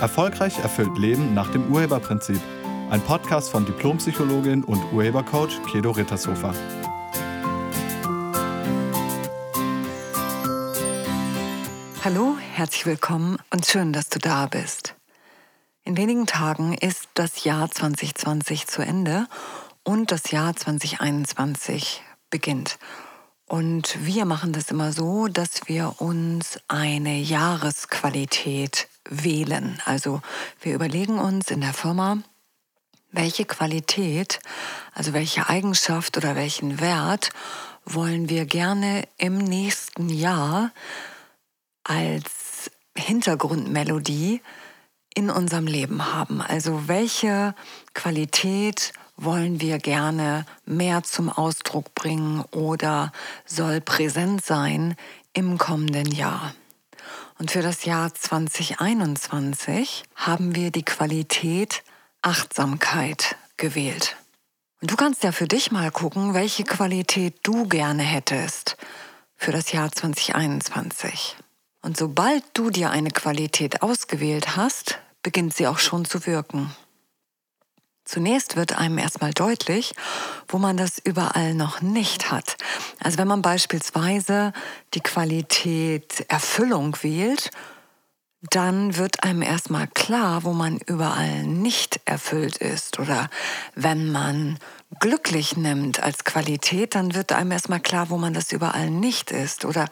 Erfolgreich erfüllt Leben nach dem Urheberprinzip. Ein Podcast von Diplompsychologin und Urhebercoach Kedo Rittershofer. Hallo, herzlich willkommen und schön, dass du da bist. In wenigen Tagen ist das Jahr 2020 zu Ende und das Jahr 2021 beginnt. Und wir machen das immer so, dass wir uns eine Jahresqualität wählen. Also wir überlegen uns in der Firma, welche Qualität, also welche Eigenschaft oder welchen Wert wollen wir gerne im nächsten Jahr als Hintergrundmelodie in unserem Leben haben. Also welche Qualität wollen wir gerne mehr zum Ausdruck bringen oder soll präsent sein im kommenden Jahr. Und für das Jahr 2021 haben wir die Qualität Achtsamkeit gewählt. Und du kannst ja für dich mal gucken, welche Qualität du gerne hättest für das Jahr 2021. Und sobald du dir eine Qualität ausgewählt hast, beginnt sie auch schon zu wirken. Zunächst wird einem erstmal deutlich, wo man das überall noch nicht hat. Also wenn man beispielsweise die Qualität Erfüllung wählt, dann wird einem erstmal klar, wo man überall nicht erfüllt ist. Oder wenn man glücklich nimmt als Qualität, dann wird einem erstmal klar, wo man das überall nicht ist. Oder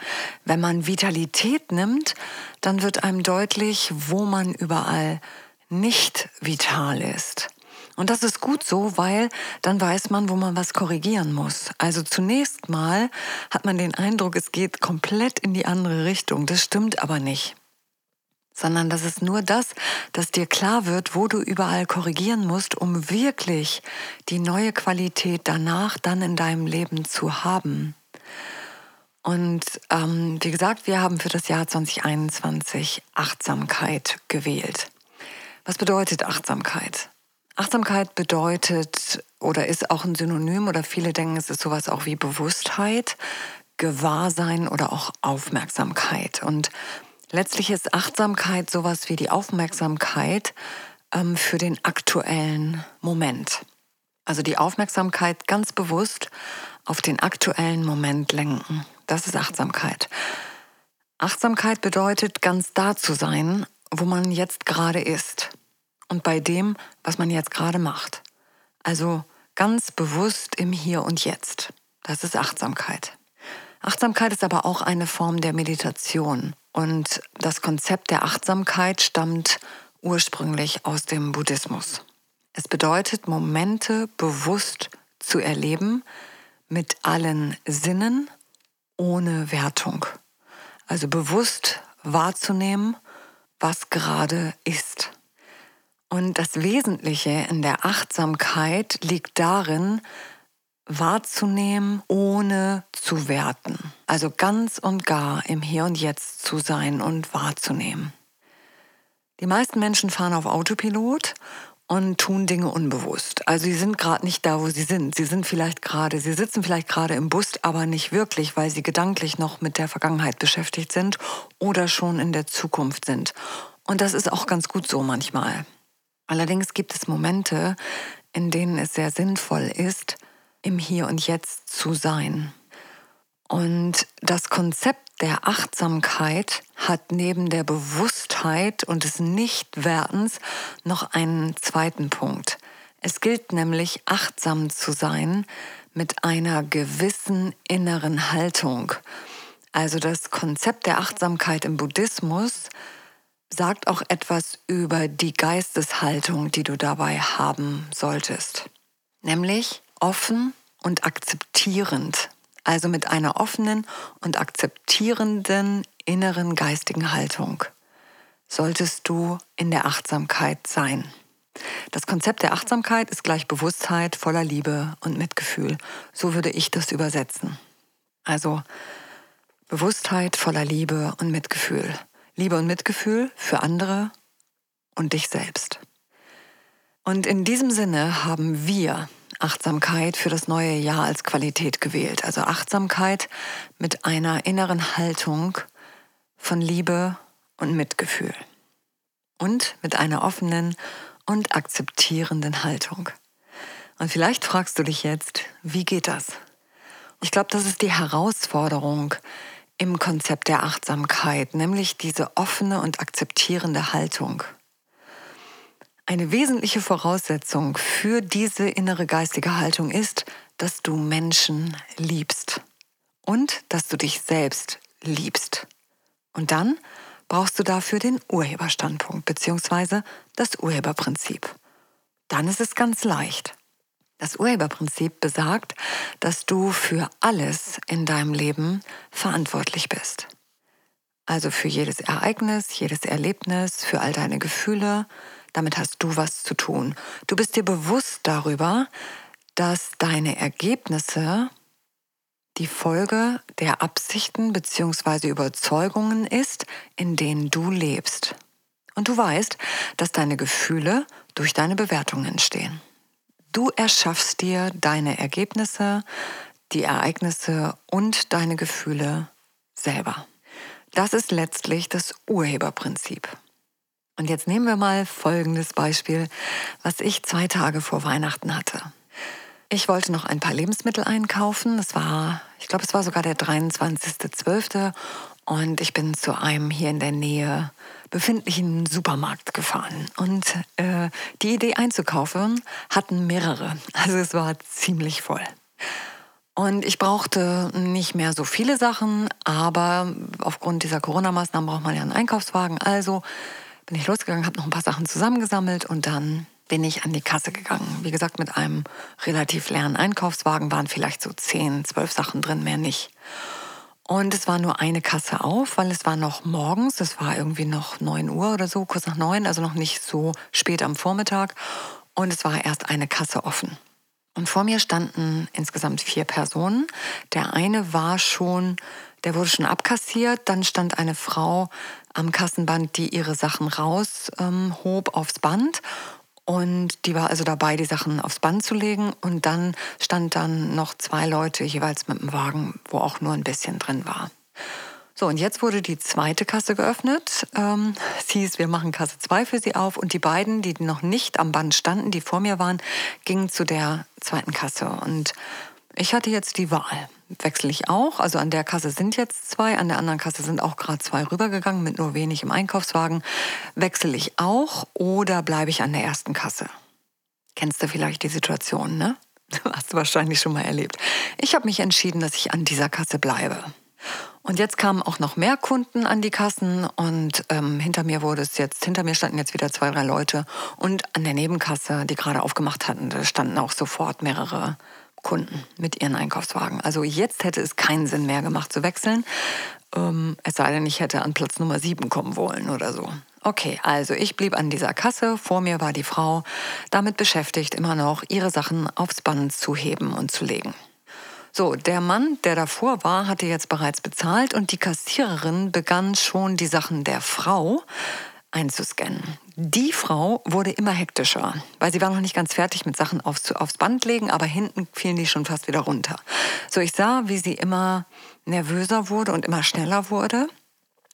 wenn man Vitalität nimmt, dann wird einem deutlich, wo man überall nicht vital ist. Und das ist gut so, weil dann weiß man, wo man was korrigieren muss. Also zunächst mal hat man den Eindruck, es geht komplett in die andere Richtung. Das stimmt aber nicht. Sondern das ist nur das, dass dir klar wird, wo du überall korrigieren musst, um wirklich die neue Qualität danach dann in deinem Leben zu haben. Und ähm, wie gesagt, wir haben für das Jahr 2021 Achtsamkeit gewählt. Was bedeutet Achtsamkeit? Achtsamkeit bedeutet oder ist auch ein Synonym oder viele denken, es ist sowas auch wie Bewusstheit, Gewahrsein oder auch Aufmerksamkeit. Und letztlich ist Achtsamkeit sowas wie die Aufmerksamkeit ähm, für den aktuellen Moment. Also die Aufmerksamkeit ganz bewusst auf den aktuellen Moment lenken. Das ist Achtsamkeit. Achtsamkeit bedeutet, ganz da zu sein, wo man jetzt gerade ist und bei dem, was man jetzt gerade macht. Also ganz bewusst im Hier und Jetzt. Das ist Achtsamkeit. Achtsamkeit ist aber auch eine Form der Meditation. Und das Konzept der Achtsamkeit stammt ursprünglich aus dem Buddhismus. Es bedeutet, Momente bewusst zu erleben mit allen Sinnen ohne Wertung. Also bewusst wahrzunehmen, was gerade ist. Und das Wesentliche in der Achtsamkeit liegt darin, wahrzunehmen, ohne zu werten. Also ganz und gar im Hier und Jetzt zu sein und wahrzunehmen. Die meisten Menschen fahren auf Autopilot und tun Dinge unbewusst. Also sie sind gerade nicht da, wo sie sind. Sie sind vielleicht gerade, sie sitzen vielleicht gerade im Bus, aber nicht wirklich, weil sie gedanklich noch mit der Vergangenheit beschäftigt sind oder schon in der Zukunft sind. Und das ist auch ganz gut so manchmal. Allerdings gibt es Momente, in denen es sehr sinnvoll ist, im Hier und Jetzt zu sein. Und das Konzept der Achtsamkeit hat neben der Bewusstheit und des Nichtwertens noch einen zweiten Punkt. Es gilt nämlich, achtsam zu sein mit einer gewissen inneren Haltung. Also das Konzept der Achtsamkeit im Buddhismus sagt auch etwas über die Geisteshaltung, die du dabei haben solltest. Nämlich offen und akzeptierend. Also mit einer offenen und akzeptierenden inneren geistigen Haltung solltest du in der Achtsamkeit sein. Das Konzept der Achtsamkeit ist gleich Bewusstheit voller Liebe und Mitgefühl. So würde ich das übersetzen. Also Bewusstheit voller Liebe und Mitgefühl. Liebe und Mitgefühl für andere und dich selbst. Und in diesem Sinne haben wir Achtsamkeit für das neue Jahr als Qualität gewählt. Also Achtsamkeit mit einer inneren Haltung von Liebe und Mitgefühl. und mit einer offenen und akzeptierenden Haltung. Und vielleicht fragst du dich jetzt, wie geht das? Ich glaube, das ist die Herausforderung im Konzept der Achtsamkeit, nämlich diese offene und akzeptierende Haltung. Eine wesentliche Voraussetzung für diese innere geistige Haltung ist, dass du Menschen liebst und dass du dich selbst liebst. Und dann brauchst du dafür den Urheberstandpunkt bzw. das Urheberprinzip. Dann ist es ganz leicht. Das Urheberprinzip besagt, dass du für alles in deinem Leben verantwortlich bist. Also für jedes Ereignis, jedes Erlebnis, für all deine Gefühle. Damit hast du was zu tun. Du bist dir bewusst darüber, dass deine Ergebnisse die Folge der Absichten bzw. Überzeugungen ist, in denen du lebst. Und du weißt, dass deine Gefühle durch deine Bewertungen entstehen. Du erschaffst dir deine Ergebnisse, die Ereignisse und deine Gefühle selber. Das ist letztlich das Urheberprinzip. Und jetzt nehmen wir mal folgendes Beispiel, was ich zwei Tage vor Weihnachten hatte. Ich wollte noch ein paar Lebensmittel einkaufen. Es war, ich glaube, es war sogar der 23.12. Und ich bin zu einem hier in der Nähe befindlichen Supermarkt gefahren. Und äh, die Idee einzukaufen hatten mehrere. Also es war ziemlich voll. Und ich brauchte nicht mehr so viele Sachen, aber aufgrund dieser Corona-Maßnahmen braucht man ja einen Einkaufswagen. Also bin ich losgegangen, habe noch ein paar Sachen zusammengesammelt und dann bin ich an die Kasse gegangen. Wie gesagt, mit einem relativ leeren Einkaufswagen waren vielleicht so zehn, zwölf Sachen drin, mehr nicht. Und es war nur eine Kasse auf, weil es war noch morgens, es war irgendwie noch 9 Uhr oder so, kurz nach 9, also noch nicht so spät am Vormittag. Und es war erst eine Kasse offen. Und vor mir standen insgesamt vier Personen. Der eine war schon, der wurde schon abkassiert. Dann stand eine Frau am Kassenband, die ihre Sachen raushob ähm, aufs Band. Und die war also dabei, die Sachen aufs Band zu legen. Und dann stand dann noch zwei Leute jeweils mit dem Wagen, wo auch nur ein bisschen drin war. So, und jetzt wurde die zweite Kasse geöffnet. Ähm, es hieß, wir machen Kasse 2 für sie auf. Und die beiden, die noch nicht am Band standen, die vor mir waren, gingen zu der zweiten Kasse. Und ich hatte jetzt die Wahl wechsle ich auch. Also an der Kasse sind jetzt zwei, an der anderen Kasse sind auch gerade zwei rübergegangen mit nur wenig im Einkaufswagen. Wechsle ich auch oder bleibe ich an der ersten Kasse? Kennst du vielleicht die Situation, ne? Hast du wahrscheinlich schon mal erlebt. Ich habe mich entschieden, dass ich an dieser Kasse bleibe. Und jetzt kamen auch noch mehr Kunden an die Kassen und ähm, hinter mir wurde es jetzt, hinter mir standen jetzt wieder zwei, drei Leute und an der Nebenkasse, die gerade aufgemacht hatten, standen auch sofort mehrere Kunden mit ihren Einkaufswagen. Also jetzt hätte es keinen Sinn mehr gemacht zu wechseln. Ähm, es sei denn, ich hätte an Platz Nummer 7 kommen wollen oder so. Okay, also ich blieb an dieser Kasse. Vor mir war die Frau damit beschäftigt, immer noch ihre Sachen aufs Band zu heben und zu legen. So, der Mann, der davor war, hatte jetzt bereits bezahlt und die Kassiererin begann schon die Sachen der Frau einzuscannen. Die Frau wurde immer hektischer, weil sie war noch nicht ganz fertig mit Sachen aufs, aufs Band legen, aber hinten fielen die schon fast wieder runter. So, ich sah, wie sie immer nervöser wurde und immer schneller wurde.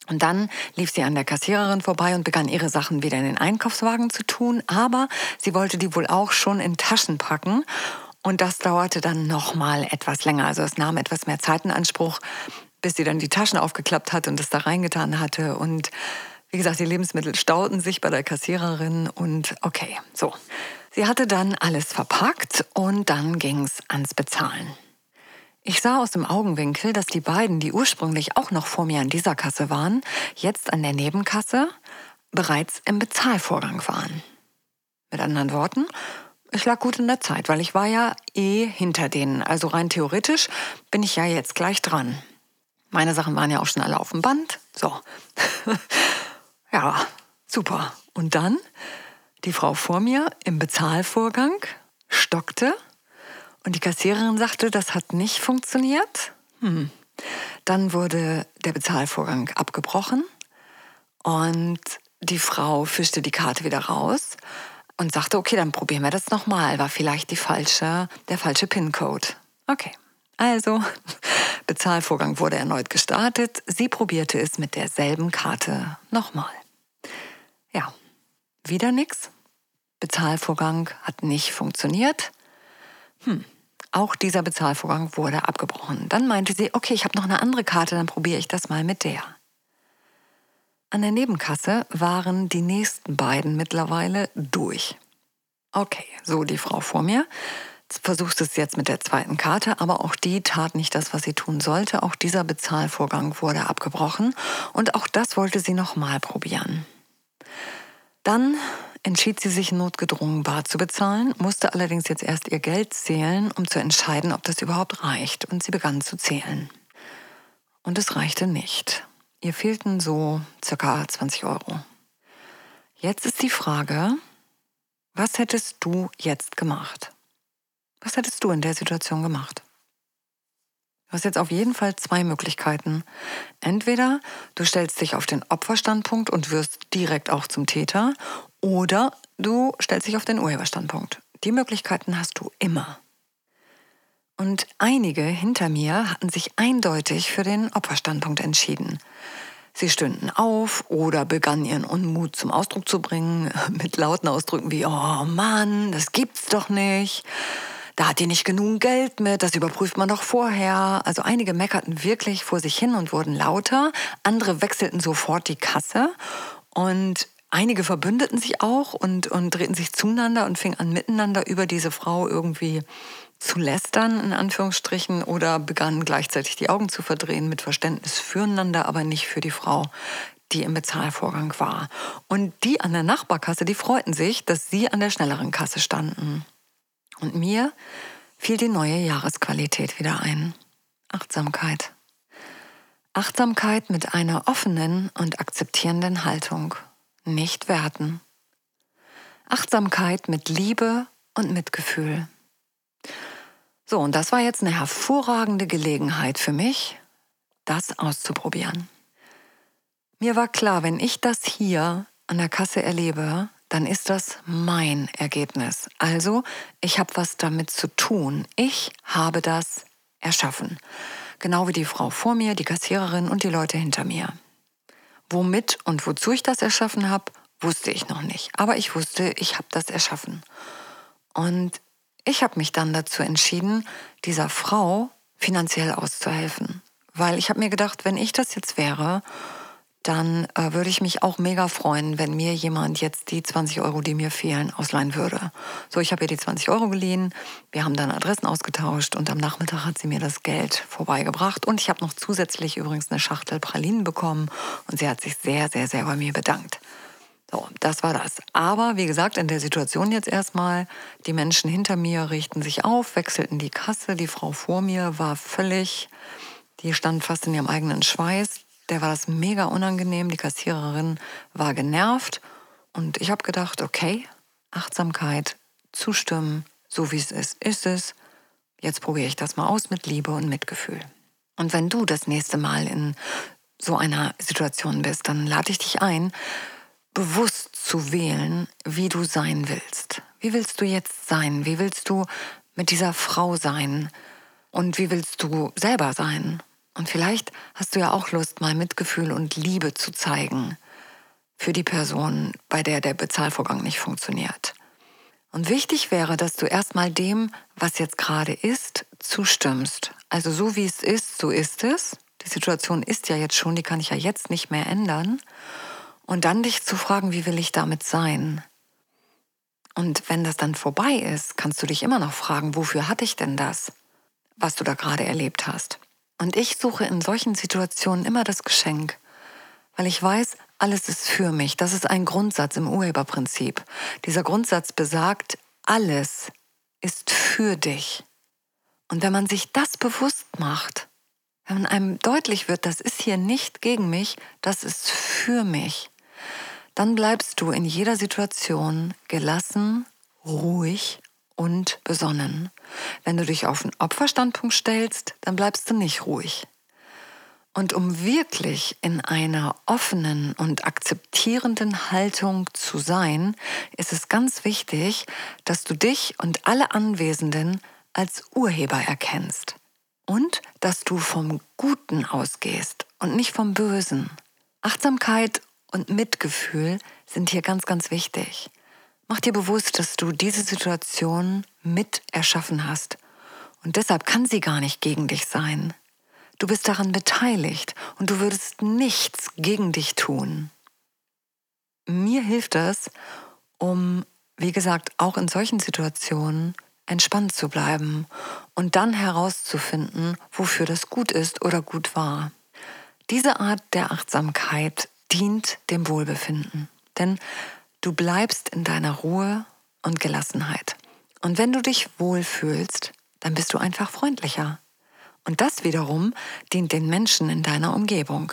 Und dann lief sie an der Kassiererin vorbei und begann ihre Sachen wieder in den Einkaufswagen zu tun, aber sie wollte die wohl auch schon in Taschen packen. Und das dauerte dann noch mal etwas länger. Also es nahm etwas mehr Zeit in Anspruch, bis sie dann die Taschen aufgeklappt hat und es da reingetan hatte. Und wie gesagt, die Lebensmittel stauten sich bei der Kassiererin und okay, so. Sie hatte dann alles verpackt und dann ging es ans Bezahlen. Ich sah aus dem Augenwinkel, dass die beiden, die ursprünglich auch noch vor mir an dieser Kasse waren, jetzt an der Nebenkasse bereits im Bezahlvorgang waren. Mit anderen Worten, ich lag gut in der Zeit, weil ich war ja eh hinter denen. Also rein theoretisch bin ich ja jetzt gleich dran. Meine Sachen waren ja auch schon alle auf dem Band. So. Ja, super. Und dann die Frau vor mir im Bezahlvorgang stockte und die Kassiererin sagte, das hat nicht funktioniert. Hm. Dann wurde der Bezahlvorgang abgebrochen und die Frau fischte die Karte wieder raus und sagte, okay, dann probieren wir das nochmal. War vielleicht die falsche, der falsche PIN-Code. Okay. Also, Bezahlvorgang wurde erneut gestartet. Sie probierte es mit derselben Karte nochmal. Ja, Wieder nichts. Bezahlvorgang hat nicht funktioniert. Hm, auch dieser Bezahlvorgang wurde abgebrochen. Dann meinte sie, okay, ich habe noch eine andere Karte, dann probiere ich das mal mit der. An der Nebenkasse waren die nächsten beiden mittlerweile durch. Okay, so die Frau vor mir. Versuchst es jetzt mit der zweiten Karte, aber auch die tat nicht das, was sie tun sollte. Auch dieser Bezahlvorgang wurde abgebrochen und auch das wollte sie nochmal probieren. Dann entschied sie sich notgedrungen bar zu bezahlen, musste allerdings jetzt erst ihr Geld zählen, um zu entscheiden, ob das überhaupt reicht. Und sie begann zu zählen. Und es reichte nicht. Ihr fehlten so circa 20 Euro. Jetzt ist die Frage, was hättest du jetzt gemacht? Was hättest du in der Situation gemacht? Du hast jetzt auf jeden Fall zwei Möglichkeiten. Entweder du stellst dich auf den Opferstandpunkt und wirst direkt auch zum Täter, oder du stellst dich auf den Urheberstandpunkt. Die Möglichkeiten hast du immer. Und einige hinter mir hatten sich eindeutig für den Opferstandpunkt entschieden. Sie stünden auf oder begannen ihren Unmut zum Ausdruck zu bringen mit lauten Ausdrücken wie, oh Mann, das gibt's doch nicht. Da hat die nicht genug Geld mit, das überprüft man doch vorher. Also einige meckerten wirklich vor sich hin und wurden lauter. Andere wechselten sofort die Kasse und einige verbündeten sich auch und, und drehten sich zueinander und fingen an miteinander über diese Frau irgendwie zu lästern, in Anführungsstrichen, oder begannen gleichzeitig die Augen zu verdrehen mit Verständnis füreinander, aber nicht für die Frau, die im Bezahlvorgang war. Und die an der Nachbarkasse, die freuten sich, dass sie an der schnelleren Kasse standen. Und mir fiel die neue Jahresqualität wieder ein. Achtsamkeit. Achtsamkeit mit einer offenen und akzeptierenden Haltung. Nicht werten. Achtsamkeit mit Liebe und Mitgefühl. So, und das war jetzt eine hervorragende Gelegenheit für mich, das auszuprobieren. Mir war klar, wenn ich das hier an der Kasse erlebe, dann ist das mein Ergebnis. Also, ich habe was damit zu tun. Ich habe das erschaffen. Genau wie die Frau vor mir, die Kassiererin und die Leute hinter mir. Womit und wozu ich das erschaffen habe, wusste ich noch nicht. Aber ich wusste, ich habe das erschaffen. Und ich habe mich dann dazu entschieden, dieser Frau finanziell auszuhelfen. Weil ich habe mir gedacht, wenn ich das jetzt wäre, dann äh, würde ich mich auch mega freuen, wenn mir jemand jetzt die 20 Euro, die mir fehlen, ausleihen würde. So, ich habe ihr die 20 Euro geliehen, wir haben dann Adressen ausgetauscht und am Nachmittag hat sie mir das Geld vorbeigebracht und ich habe noch zusätzlich übrigens eine Schachtel Pralinen bekommen und sie hat sich sehr, sehr, sehr bei mir bedankt. So, das war das. Aber wie gesagt, in der Situation jetzt erstmal, die Menschen hinter mir richten sich auf, wechselten die Kasse. Die Frau vor mir war völlig, die stand fast in ihrem eigenen Schweiß. Der war das mega unangenehm. Die Kassiererin war genervt. Und ich habe gedacht, okay, Achtsamkeit, zustimmen, so wie es ist, ist es. Jetzt probiere ich das mal aus mit Liebe und Mitgefühl. Und wenn du das nächste Mal in so einer Situation bist, dann lade ich dich ein, bewusst zu wählen, wie du sein willst. Wie willst du jetzt sein? Wie willst du mit dieser Frau sein? Und wie willst du selber sein? Und vielleicht hast du ja auch Lust, mal Mitgefühl und Liebe zu zeigen für die Person, bei der der Bezahlvorgang nicht funktioniert. Und wichtig wäre, dass du erstmal dem, was jetzt gerade ist, zustimmst. Also so wie es ist, so ist es. Die Situation ist ja jetzt schon, die kann ich ja jetzt nicht mehr ändern. Und dann dich zu fragen, wie will ich damit sein? Und wenn das dann vorbei ist, kannst du dich immer noch fragen, wofür hatte ich denn das, was du da gerade erlebt hast? Und ich suche in solchen Situationen immer das Geschenk, weil ich weiß, alles ist für mich. Das ist ein Grundsatz im Urheberprinzip. Dieser Grundsatz besagt, alles ist für dich. Und wenn man sich das bewusst macht, wenn einem deutlich wird, das ist hier nicht gegen mich, das ist für mich, dann bleibst du in jeder Situation gelassen, ruhig und besonnen. Wenn du dich auf den Opferstandpunkt stellst, dann bleibst du nicht ruhig. Und um wirklich in einer offenen und akzeptierenden Haltung zu sein, ist es ganz wichtig, dass du dich und alle Anwesenden als Urheber erkennst. Und dass du vom Guten ausgehst und nicht vom Bösen. Achtsamkeit und Mitgefühl sind hier ganz, ganz wichtig. Mach dir bewusst, dass du diese Situation mit erschaffen hast. Und deshalb kann sie gar nicht gegen dich sein. Du bist daran beteiligt und du würdest nichts gegen dich tun. Mir hilft es, um, wie gesagt, auch in solchen Situationen entspannt zu bleiben und dann herauszufinden, wofür das gut ist oder gut war. Diese Art der Achtsamkeit dient dem Wohlbefinden, denn du bleibst in deiner Ruhe und Gelassenheit. Und wenn du dich wohlfühlst, dann bist du einfach freundlicher. Und das wiederum dient den Menschen in deiner Umgebung.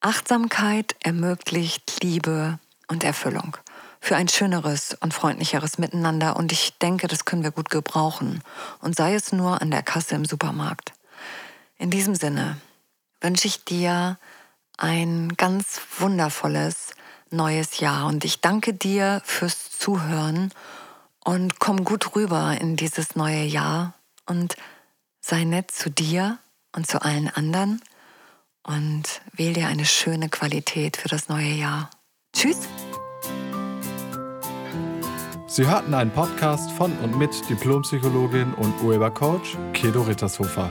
Achtsamkeit ermöglicht Liebe und Erfüllung für ein schöneres und freundlicheres Miteinander und ich denke, das können wir gut gebrauchen und sei es nur an der Kasse im Supermarkt. In diesem Sinne wünsche ich dir ein ganz wundervolles neues Jahr und ich danke dir fürs Zuhören und komm gut rüber in dieses neue Jahr und sei nett zu dir und zu allen anderen und wähl dir eine schöne Qualität für das neue Jahr. Tschüss! Sie hörten einen Podcast von und mit Diplompsychologin und Urhebercoach Kedo Rittershofer.